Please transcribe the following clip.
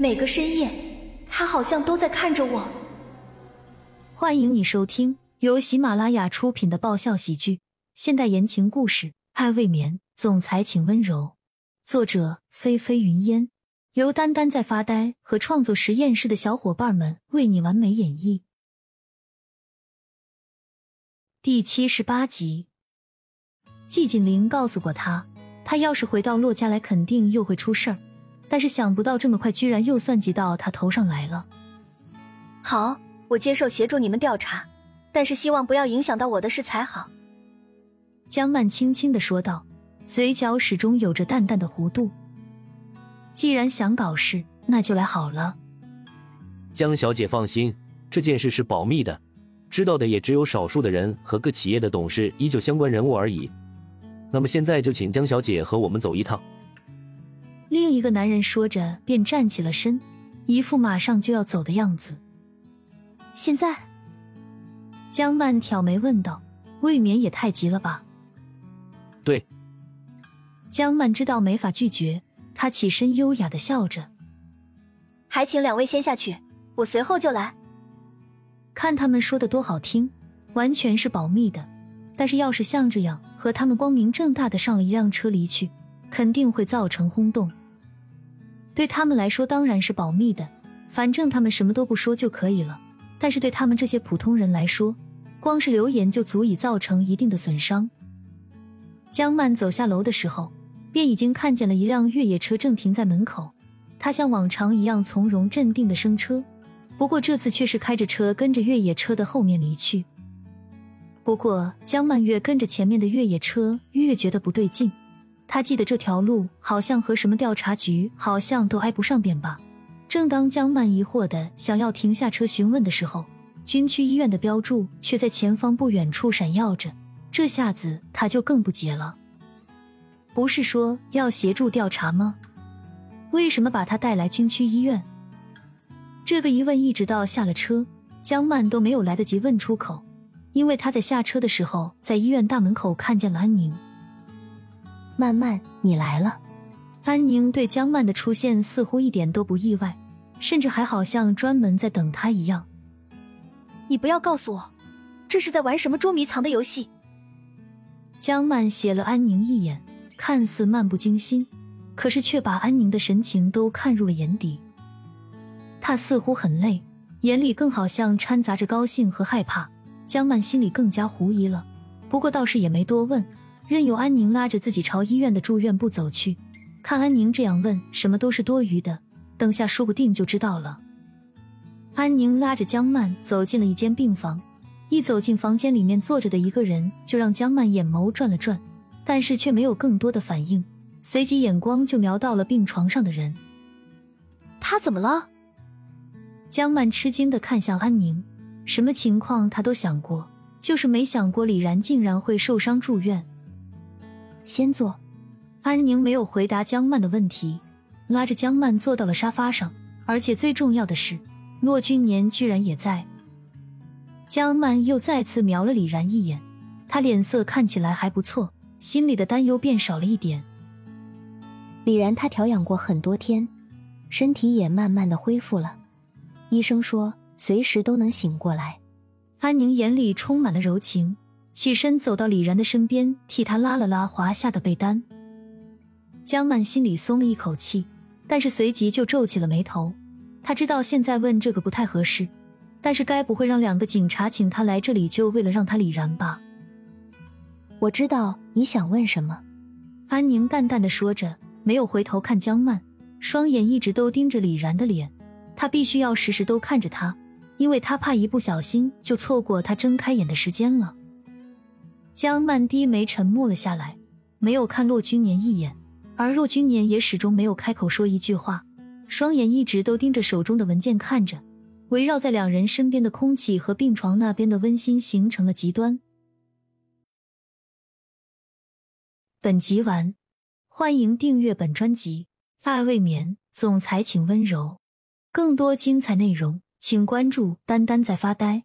每个深夜，他好像都在看着我。欢迎你收听由喜马拉雅出品的爆笑喜剧、现代言情故事《爱未眠》，总裁请温柔。作者：菲菲云烟，由丹丹在发呆和创作实验室的小伙伴们为你完美演绎。第七十八集，季锦林告诉过他，他要是回到洛家来，肯定又会出事儿。但是想不到这么快，居然又算计到他头上来了。好，我接受协助你们调查，但是希望不要影响到我的事才好。江曼轻轻的说道，嘴角始终有着淡淡的弧度。既然想搞事，那就来好了。江小姐放心，这件事是保密的。知道的也只有少数的人和各企业的董事，依旧相关人物而已。那么现在就请江小姐和我们走一趟。另一个男人说着，便站起了身，一副马上就要走的样子。现在，江曼挑眉问道：“未免也太急了吧？”对，江曼知道没法拒绝，她起身优雅的笑着：“还请两位先下去，我随后就来。”看他们说的多好听，完全是保密的。但是要是像这样和他们光明正大的上了一辆车离去，肯定会造成轰动。对他们来说当然是保密的，反正他们什么都不说就可以了。但是对他们这些普通人来说，光是留言就足以造成一定的损伤。江曼走下楼的时候，便已经看见了一辆越野车正停在门口。他像往常一样从容镇定的升车。不过这次却是开着车跟着越野车的后面离去。不过江曼越跟着前面的越野车，越觉得不对劲。他记得这条路好像和什么调查局好像都挨不上边吧？正当江曼疑惑的想要停下车询问的时候，军区医院的标注却在前方不远处闪耀着。这下子他就更不解了。不是说要协助调查吗？为什么把他带来军区医院？这个疑问一直到下了车，江曼都没有来得及问出口，因为她在下车的时候，在医院大门口看见了安宁。曼曼，你来了。安宁对江曼的出现似乎一点都不意外，甚至还好像专门在等他一样。你不要告诉我，这是在玩什么捉迷藏的游戏？江曼斜了安宁一眼，看似漫不经心，可是却把安宁的神情都看入了眼底。他似乎很累，眼里更好像掺杂着高兴和害怕。江曼心里更加狐疑了，不过倒是也没多问，任由安宁拉着自己朝医院的住院部走去。看安宁这样问，什么都是多余的，等下说不定就知道了。安宁拉着江曼走进了一间病房，一走进房间里面坐着的一个人，就让江曼眼眸转了转，但是却没有更多的反应，随即眼光就瞄到了病床上的人。他怎么了？江曼吃惊的看向安宁，什么情况她都想过，就是没想过李然竟然会受伤住院。先坐。安宁没有回答江曼的问题，拉着江曼坐到了沙发上，而且最重要的是，骆君年居然也在。江曼又再次瞄了李然一眼，他脸色看起来还不错，心里的担忧便少了一点。李然他调养过很多天，身体也慢慢的恢复了。医生说随时都能醒过来。安宁眼里充满了柔情，起身走到李然的身边，替他拉了拉滑下的被单。江曼心里松了一口气，但是随即就皱起了眉头。他知道现在问这个不太合适，但是该不会让两个警察请他来这里就为了让他李然吧？我知道你想问什么。安宁淡淡的说着，没有回头看江曼，双眼一直都盯着李然的脸。他必须要时时都看着他，因为他怕一不小心就错过他睁开眼的时间了。江曼低眉沉默了下来，没有看骆君年一眼，而骆君年也始终没有开口说一句话，双眼一直都盯着手中的文件看着。围绕在两人身边的空气和病床那边的温馨形成了极端。本集完，欢迎订阅本专辑《爱未眠》，总裁请温柔。更多精彩内容，请关注“丹丹在发呆”。